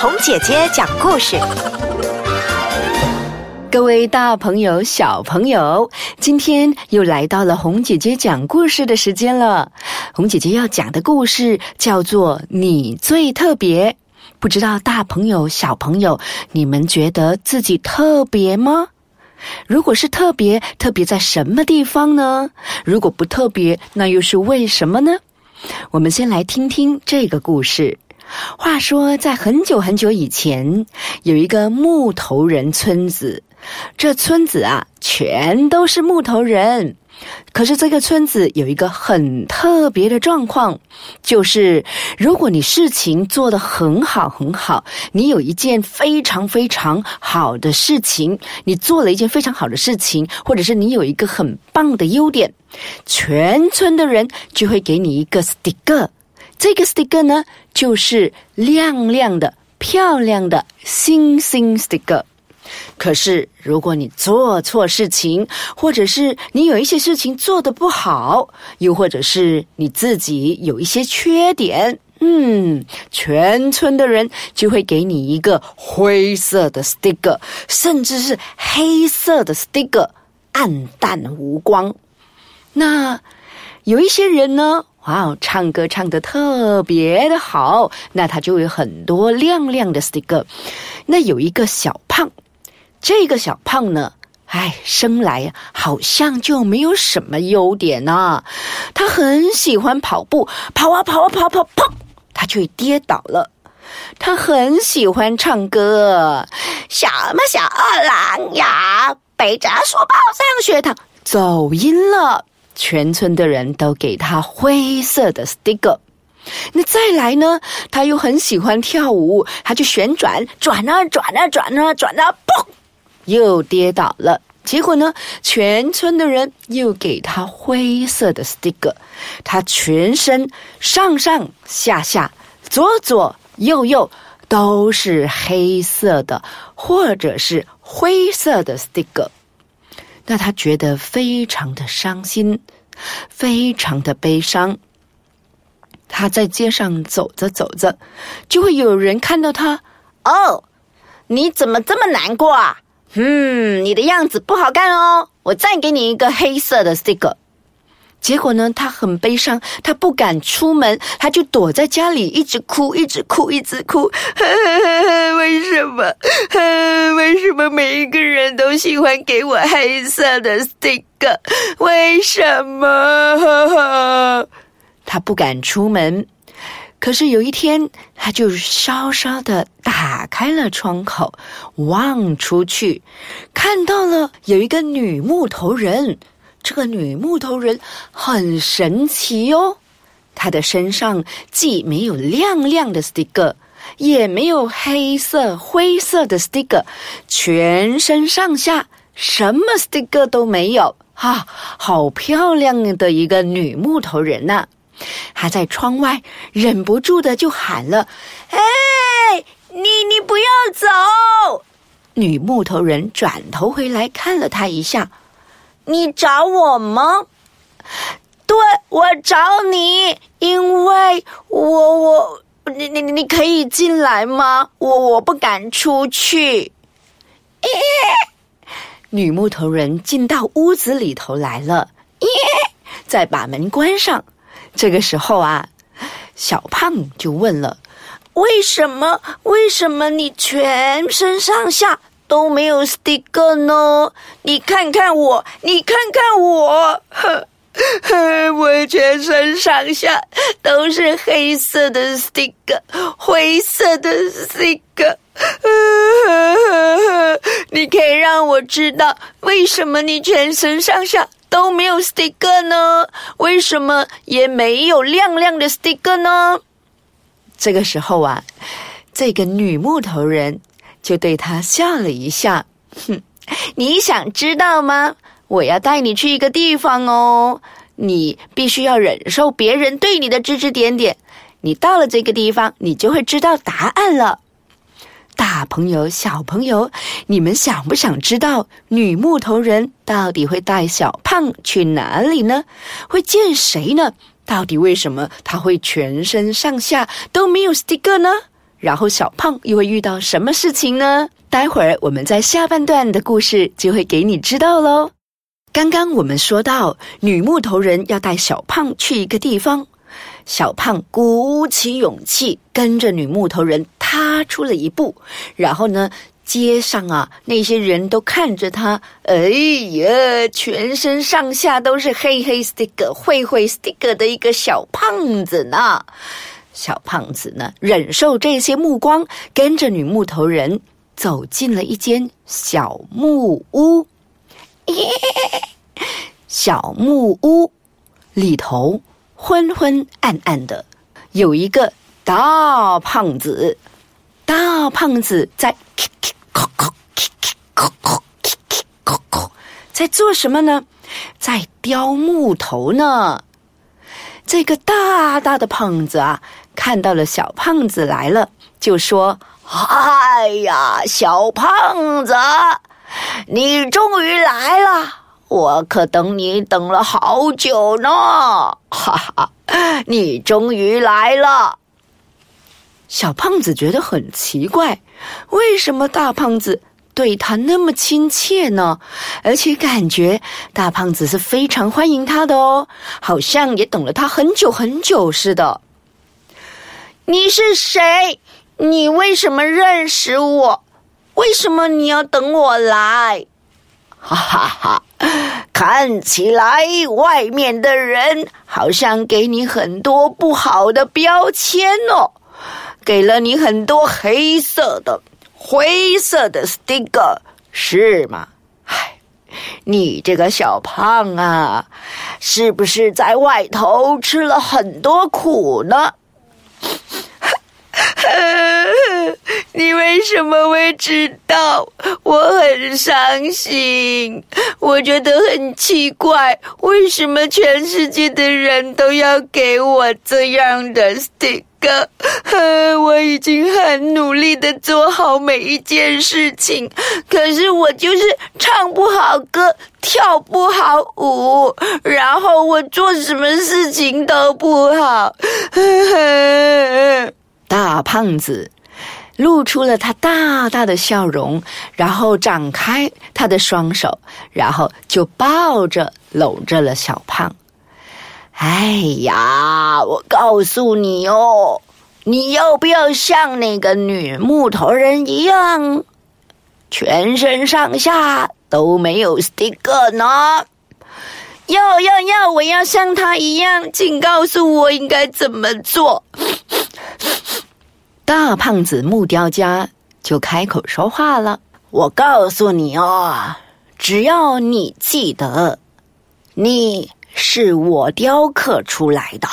红姐姐讲故事。各位大朋友、小朋友，今天又来到了红姐姐讲故事的时间了。红姐姐要讲的故事叫做《你最特别》。不知道大朋友、小朋友，你们觉得自己特别吗？如果是特别，特别在什么地方呢？如果不特别，那又是为什么呢？我们先来听听这个故事。话说，在很久很久以前，有一个木头人村子。这村子啊，全都是木头人。可是这个村子有一个很特别的状况，就是如果你事情做得很好很好，你有一件非常非常好的事情，你做了一件非常好的事情，或者是你有一个很棒的优点，全村的人就会给你一个 sticker。这个 sticker 呢，就是亮亮的、漂亮的星星 sticker。可是，如果你做错事情，或者是你有一些事情做得不好，又或者是你自己有一些缺点，嗯，全村的人就会给你一个灰色的 sticker，甚至是黑色的 sticker，暗淡无光。那有一些人呢，哇，唱歌唱得特别的好，那他就有很多亮亮的 sticker。那有一个小胖。这个小胖呢，哎，生来呀，好像就没有什么优点呐。他很喜欢跑步，跑啊跑啊跑跑砰，他就跌倒了。他很喜欢唱歌，什么小二郎呀，背着书包上学堂，走音了。全村的人都给他灰色的 sticker。那再来呢，他又很喜欢跳舞，他就旋转，转啊转啊转啊转啊，砰。又跌倒了，结果呢？全村的人又给他灰色的 sticker，他全身上上下下、左左右右都是黑色的，或者是灰色的 sticker。那他觉得非常的伤心，非常的悲伤。他在街上走着走着，就会有人看到他。哦，你怎么这么难过啊？嗯，你的样子不好看哦，我再给你一个黑色的 sticker。结果呢，他很悲伤，他不敢出门，他就躲在家里，一直哭，一直哭，一直哭。为什么？为什么每一个人都喜欢给我黑色的 sticker？为什么？他不敢出门。可是有一天，他就稍稍的打开了窗口，望出去，看到了有一个女木头人。这个女木头人很神奇哦，她的身上既没有亮亮的 sticker，也没有黑色、灰色的 sticker，全身上下什么 sticker 都没有。哈，好漂亮的一个女木头人呐！她在窗外忍不住的就喊了：“哎，你你不要走！”女木头人转头回来看了他一下：“你找我吗？”“对，我找你，因为我我你你你可以进来吗？我我不敢出去。”女木头人进到屋子里头来了，耶，再把门关上。这个时候啊，小胖就问了：“为什么？为什么你全身上下都没有 sticker 呢？你看看我，你看看我，我全身上下都是黑色的 sticker，灰色的 sticker。你可以让我知道为什么你全身上下？”都没有 sticker 呢？为什么也没有亮亮的 sticker 呢？这个时候啊，这个女木头人就对他笑了一下，哼，你想知道吗？我要带你去一个地方哦，你必须要忍受别人对你的指指点点。你到了这个地方，你就会知道答案了。大朋友、小朋友，你们想不想知道女木头人到底会带小胖去哪里呢？会见谁呢？到底为什么他会全身上下都没有 sticker 呢？然后小胖又会遇到什么事情呢？待会儿我们在下半段的故事就会给你知道喽。刚刚我们说到，女木头人要带小胖去一个地方，小胖鼓起勇气跟着女木头人踏出了一步，然后呢，街上啊那些人都看着他，哎呀，全身上下都是黑黑 sticker、灰灰 sticker 的一个小胖子呢。小胖子呢，忍受这些目光，跟着女木头人走进了一间小木屋。小木屋里头昏昏暗暗的，有一个大胖子。大胖子在 在做什么呢？在雕木头呢。这个大大的胖子啊！看到了小胖子来了，就说：“哎呀，小胖子，你终于来了！我可等你等了好久呢！哈哈，你终于来了。”小胖子觉得很奇怪，为什么大胖子对他那么亲切呢？而且感觉大胖子是非常欢迎他的哦，好像也等了他很久很久似的。你是谁？你为什么认识我？为什么你要等我来？哈哈哈！看起来外面的人好像给你很多不好的标签哦，给了你很多黑色的、灰色的 sticker，是吗？唉，你这个小胖啊，是不是在外头吃了很多苦呢？你为什么会知道？我很伤心，我觉得很奇怪，为什么全世界的人都要给我这样的 sticker？我已经很努力的做好每一件事情，可是我就是唱不好歌，跳不好舞，然后我做什么事情都不好。大胖子露出了他大大的笑容，然后展开他的双手，然后就抱着搂着了小胖。哎呀，我告诉你哦，你要不要像那个女木头人一样，全身上下都没有 sticker 呢？要要要！我要像他一样，请告诉我应该怎么做。大胖子木雕家就开口说话了：“我告诉你哦，只要你记得，你是我雕刻出来的，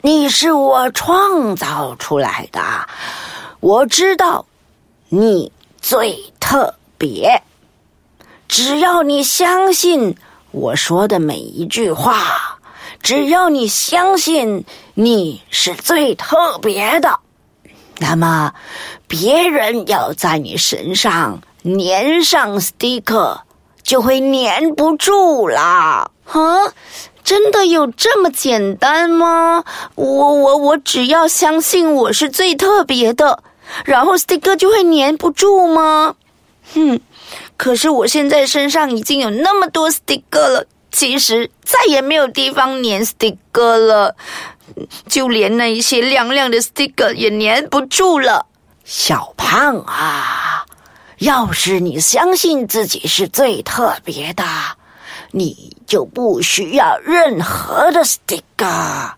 你是我创造出来的，我知道你最特别。只要你相信我说的每一句话，只要你相信你是最特别的。”那么，别人要在你身上粘上 sticker，就会粘不住啦。啊，真的有这么简单吗？我我我只要相信我是最特别的，然后 sticker 就会粘不住吗？哼，可是我现在身上已经有那么多 sticker 了，其实再也没有地方粘 sticker 了。就连那一些亮亮的 sticker 也粘不住了，小胖啊！要是你相信自己是最特别的，你就不需要任何的 sticker，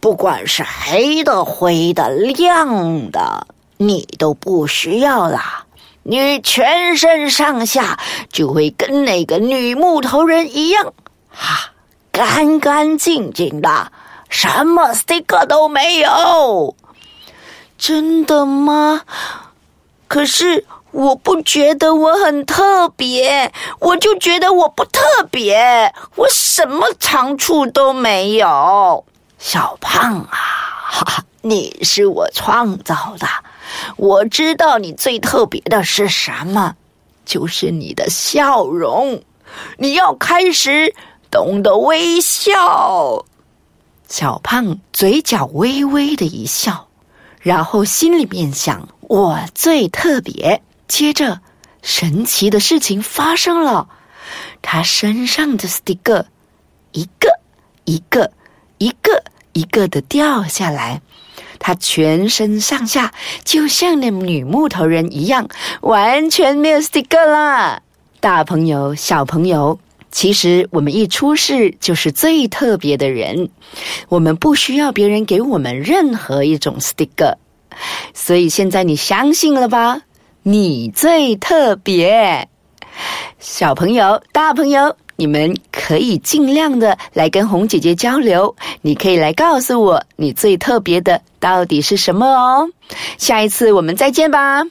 不管是黑的、灰的、亮的，你都不需要啦。你全身上下就会跟那个女木头人一样，哈，干干净净的。什么 sticker 都没有，真的吗？可是我不觉得我很特别，我就觉得我不特别，我什么长处都没有。小胖啊，哈哈，你是我创造的，我知道你最特别的是什么，就是你的笑容，你要开始懂得微笑。小胖嘴角微微的一笑，然后心里面想我最特别。接着，神奇的事情发生了，他身上的 sticker 一个一个一个一个的掉下来，他全身上下就像那女木头人一样，完全没有 sticker 啦。大朋友、小朋友。其实我们一出世就是最特别的人，我们不需要别人给我们任何一种 sticker，所以现在你相信了吧？你最特别，小朋友、大朋友，你们可以尽量的来跟红姐姐交流，你可以来告诉我你最特别的到底是什么哦。下一次我们再见吧。